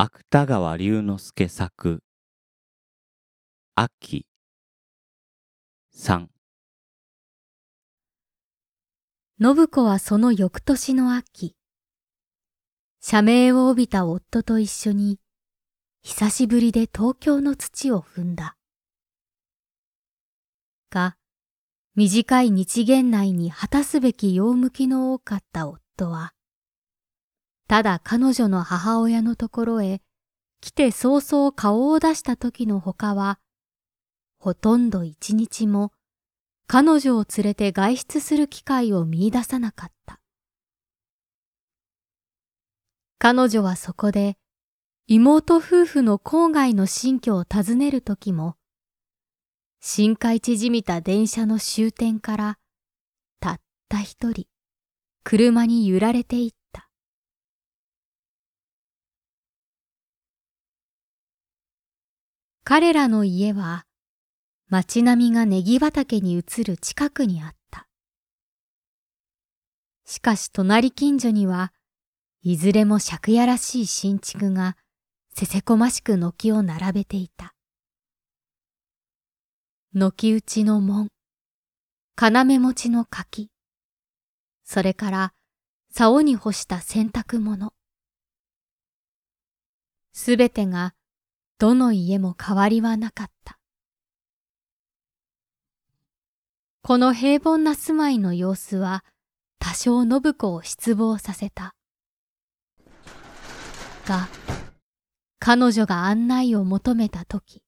芥川龍之介作。秋。三。信子はその翌年の秋、社名を帯びた夫と一緒に、久しぶりで東京の土を踏んだ。が、短い日限内に果たすべき用向きの多かった夫は、ただ彼女の母親のところへ来て早々顔を出した時のほかは、ほとんど一日も彼女を連れて外出する機会を見出さなかった。彼女はそこで妹夫婦の郊外の新居を訪ねる時も、深海縮みた電車の終点からたった一人車に揺られていった。彼らの家は街並みがネギ畑に移る近くにあった。しかし隣近所にはいずれも借家らしい新築がせせこましく軒を並べていた。軒打ちの門、要持ちの柿、それから竿に干した洗濯物。すべてがどの家も変わりはなかった。この平凡な住まいの様子は多少信子を失望させた。が、彼女が案内を求めたとき、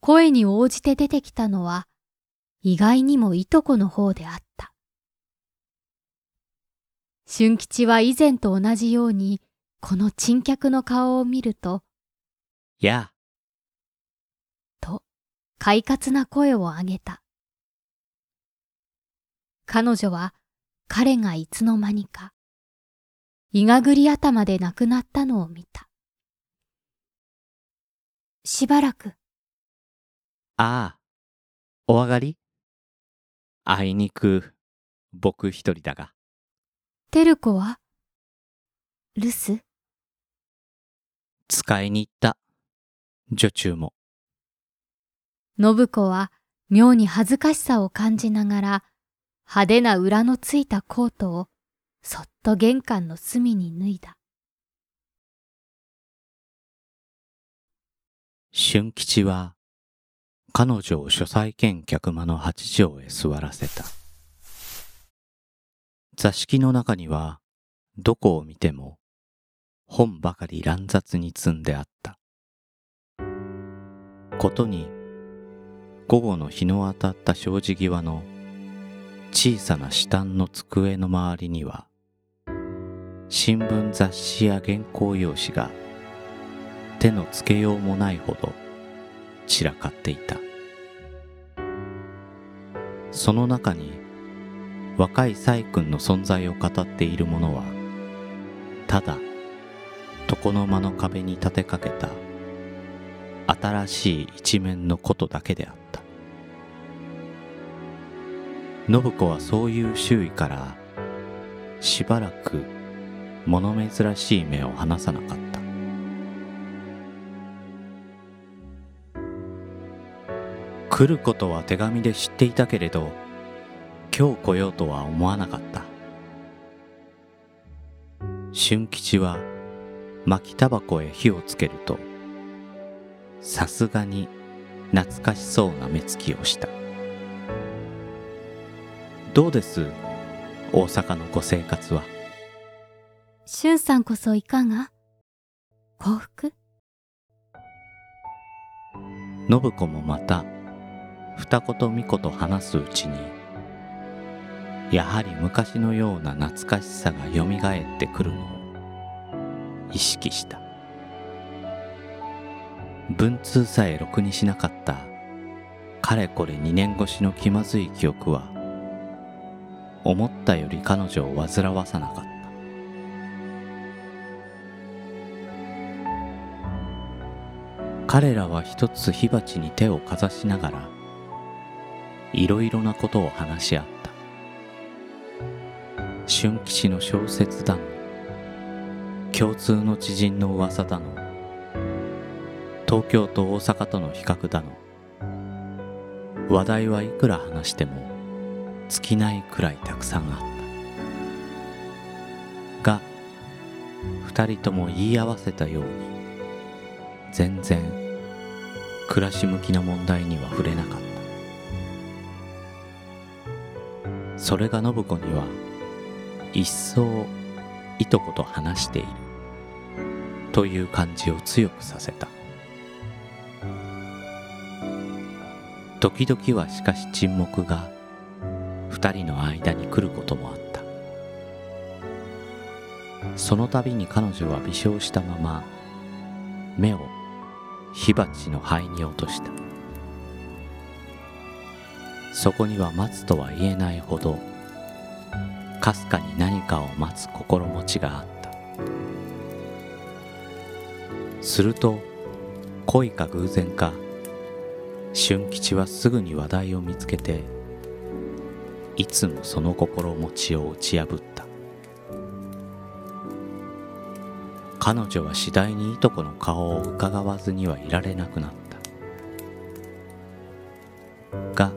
声に応じて出てきたのは意外にもいとこの方であった。俊吉は以前と同じようにこの珍客の顔を見ると、やあ。と、快活な声を上げた。彼女は彼がいつの間にか、いがぐり頭で亡くなったのを見た。しばらく。ああ、お上がり？あいにく、僕一人だが。テルコは？留守？使いに行った。女中も。信子は妙に恥ずかしさを感じながら派手な裏のついたコートをそっと玄関の隅に脱いだ。俊吉は彼女を書斎兼客間の八畳へ座らせた。座敷の中にはどこを見ても本ばかり乱雑に積んであった。ことに午後の日の当たった障子際の小さな下の机の周りには新聞雑誌や原稿用紙が手のつけようもないほど散らかっていた。その中に若い細君の存在を語っているものはただ床の間の壁に立てかけた。新しい一面のことだけであった。信子はそういう周囲からしばらく物珍しい目を離さなかった。来ることは手紙で知っていたけれど今日来ようとは思わなかった。俊吉は巻きタバコへ火をつけるとさすがに懐かしそうな目つきをした。どうです大阪のご生活は？しゅんさんこそいかが？幸福？信子もまた二言三言話すうちにやはり昔のような懐かしさがよみがえってくるのを意識した文通さえろくにしなかった。かれこれ二年越しの気まずい記憶は思ったより彼女を煩わさなかった。彼らは一つ火鉢に手をかざしながらいろいろなことを話し合った。春吉の小説だの共通の知人の噂だの東京と大阪との比較だの。話題はいくら話しても尽きないくらいたくさんあった。が二人とも言い合わせたように全然暮らし向きの問題には触れなかった。それが信子には一層いとこと話している。という感じを強くさせた。時々はしかし沈黙が二人の間に来ることもあった。その度に彼女は微笑したまま目を火鉢の灰に落とした。そこには待つとは言えないほどかすかに何かを待つ心持ちがあった。すると恋か偶然か俊吉はすぐに話題を見つけていつもその心持ちを打ち破った。彼女は次第にいとこの顔をうかがわずにはいられなくなった。が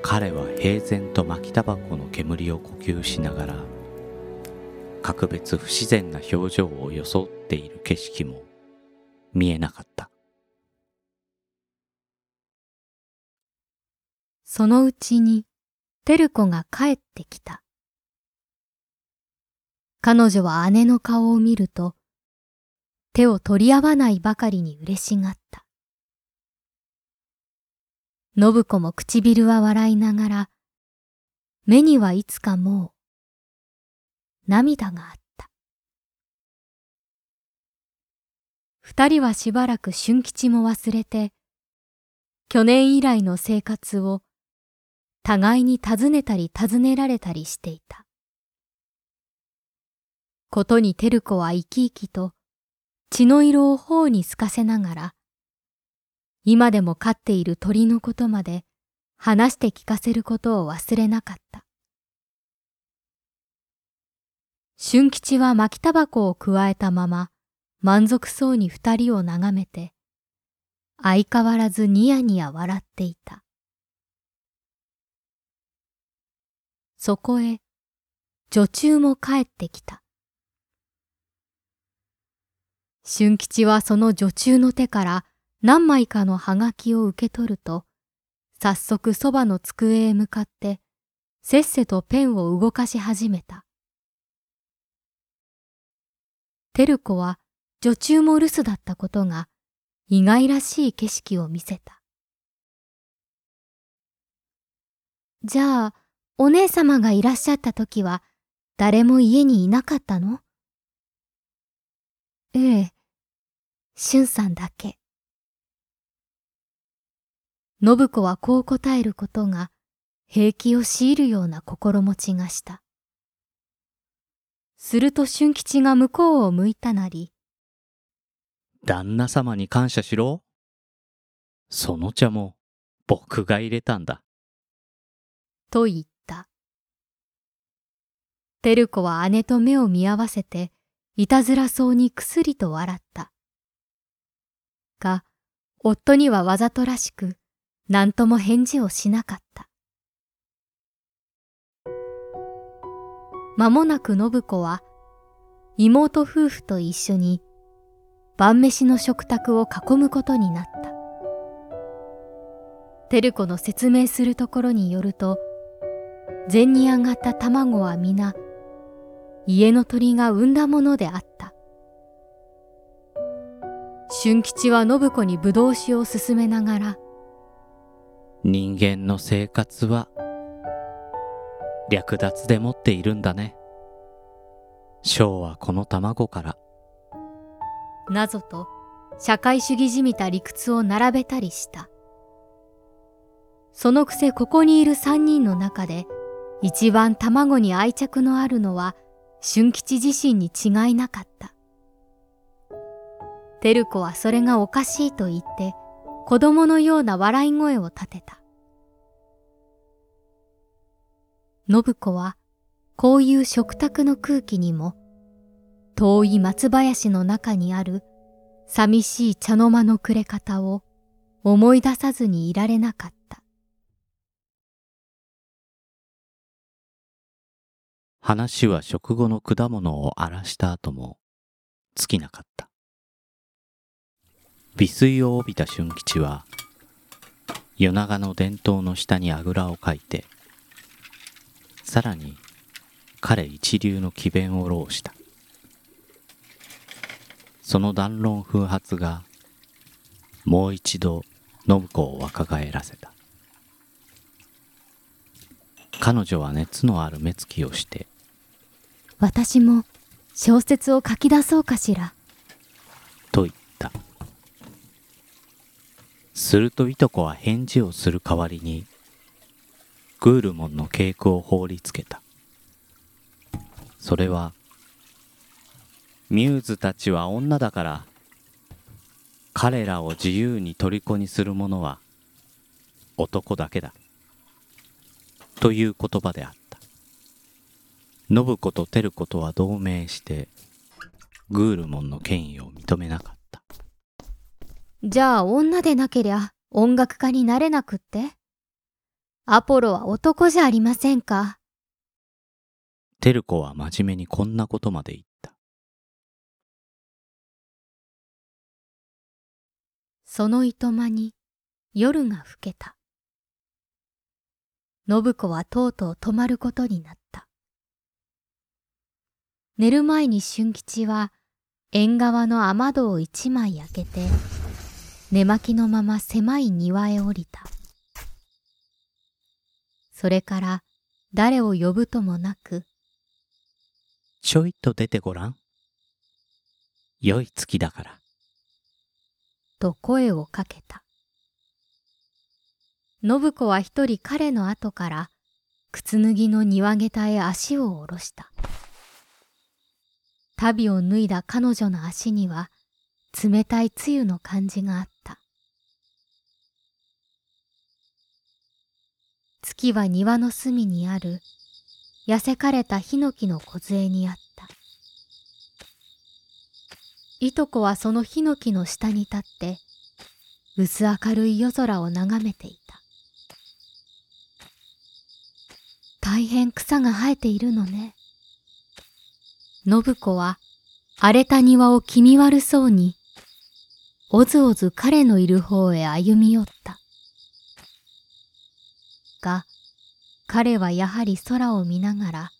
彼は平然と巻きタバコの煙を呼吸しながら格別不自然な表情を装っている景色も見えなかった。そのうちに照子が帰ってきた。彼女は姉の顔を見ると手を取り合わないばかりに嬉しがった。信子も唇は笑いながら目にはいつかもう涙があった。二人はしばらく俊吉も忘れて、去年以来の生活を互いに尋ねたり尋ねられたりしていた。ことに照子は生き生きと血の色を頬に透かせながら、今でも飼っている鳥のことまで話して聞かせることを忘れなかった。俊吉は巻きタバコをくわえたまま満足そうに二人を眺めて相変わらずニヤニヤ笑っていた。そこへ女中も帰ってきた。俊吉はその女中の手から何枚かのハガキを受け取ると、早速そばの机へ向かってせっせとペンを動かし始めた。照子は女中も留守だったことが意外らしい景色を見せた。じゃあ、お姉様がいらっしゃった時は誰も家にいなかったの？ええ、俊さんだけ。信子はこう答えることが平気を強いるような心持ちがした。すると俊吉が向こうを向いたなり、旦那様に感謝しろ。その茶も僕が入れたんだ。と言った。照子は姉と目を見合わせて、いたずらそうにくすりと笑った。が、夫にはわざとらしく、何とも返事をしなかった。間もなく信子は妹夫婦と一緒に晩飯の食卓を囲むことになった。照子の説明するところによると、膳に上がった卵は皆、家の鳥が産んだものであった。俊吉は信子にぶどう酒を勧めながら、人間の生活は略奪で持っているんだね。章はこの卵から。なぞと社会主義じみた理屈を並べたりした。そのくせここにいる三人の中で一番卵に愛着のあるのは俊吉自身に違いなかった。照子はそれがおかしいと言って子供のような笑い声を立てた。信子はこういう食卓の空気にも遠い松林の中にある寂しい茶の間の暮れ方を思い出さずにいられなかった。話は食後の果物を荒らした後も尽きなかった。美水を帯びた俊吉は夜長の伝統の下にあぐらをかいてさらに彼一流の詭弁を浪したその弾論風発がもう一度信子を若返らせた彼女は熱のある目つきをして私も小説を書き出そうかしら。と言った。するといとこは返事をする代わりにグールモンの稽古を放りつけた。それはミューズたちは女だから彼らを自由に虜にする者は男だけだ。という言葉であった。信子と照子とは同盟してグールモンの権威を認めなかったじゃあ女でなけりゃ音楽家になれなくって？アポロは男じゃありませんか？照子は真面目にこんなことまで言ったそのいとまに夜が更けた。信子はとうとう泊まることになった。寝る前に俊吉は縁側の雨戸を一枚開けて寝巻きのまま狭い庭へ降りた。それから誰を呼ぶともなく、ちょいと出てごらん。良い月だから。と声をかけた。信子は一人彼の後から靴脱ぎの庭下駄へ足を下ろした。足袋を脱いだ彼女の足には冷たい露の感じがあった。月は庭の隅にある痩せかれたヒノキの梢にあった。いとこはそのヒノキの下に立って薄明るい夜空を眺めていた大変草が生えているのね信子は荒れた庭を気味悪そうにおずおず彼のいる方へ歩み寄ったが彼はやはり空を見ながら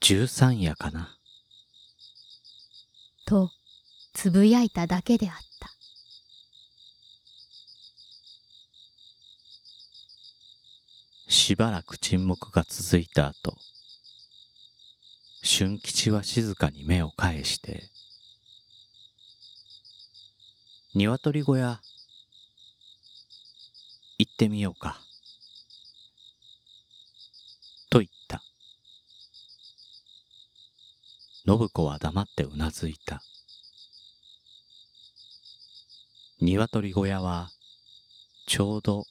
十三夜かなとつぶやいただけであった。しばらく沈黙が続いた後、俊吉は静かに目を返して、鶏小屋、行ってみようか。と言った。信子は黙ってうなずいた。鶏小屋はちょうど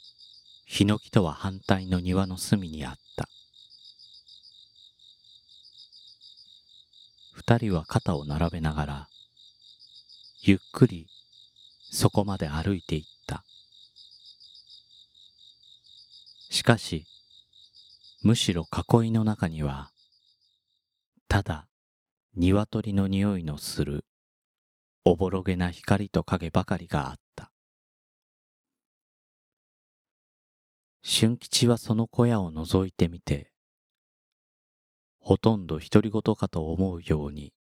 ヒノキとは反対の庭の隅にあった。二人は肩を並べながらゆっくりそこまで歩いていった。しかしむしろ囲いの中にはただ鶏の匂いのするおぼろげな光と影ばかりがあった。俊吉はその小屋を覗いてみて、ほとんど独り言かと思うように、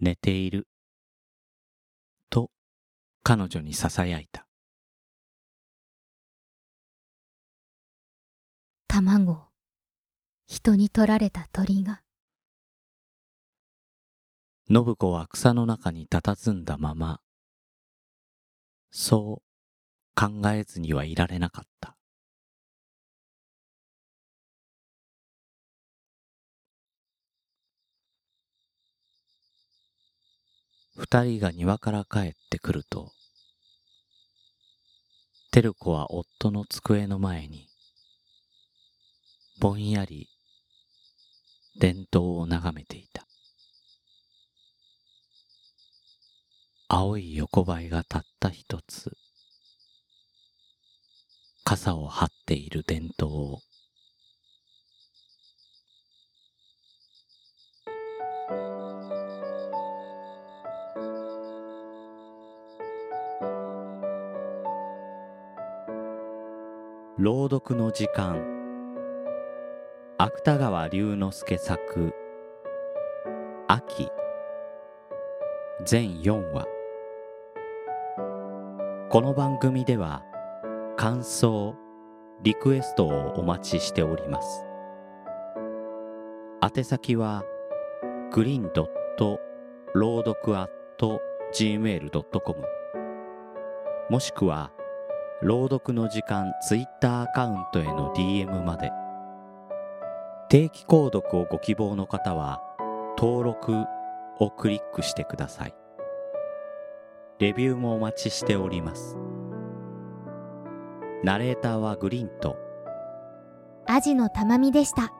寝ている、と彼女に囁いた。卵人に取られた鳥が。信子は草の中に佇んだまま、そう考えずにはいられなかった。二人が庭から帰ってくると、テル子は夫の机の前に、ぼんやり伝統を眺めていた。青い横ばいがたった一つ、傘を張っている伝統を朗読の時間。芥川龍之介作。秋。全4話。この番組では感想リクエストをお待ちしております。宛先はグリーンドット朗読 at gmail.com もしくは朗読の時間ツイッターアカウントへの DM まで。定期購読をご希望の方は登録をクリックしてください。レビューもお待ちしております。ナレーターはグリントアジのたまみでした。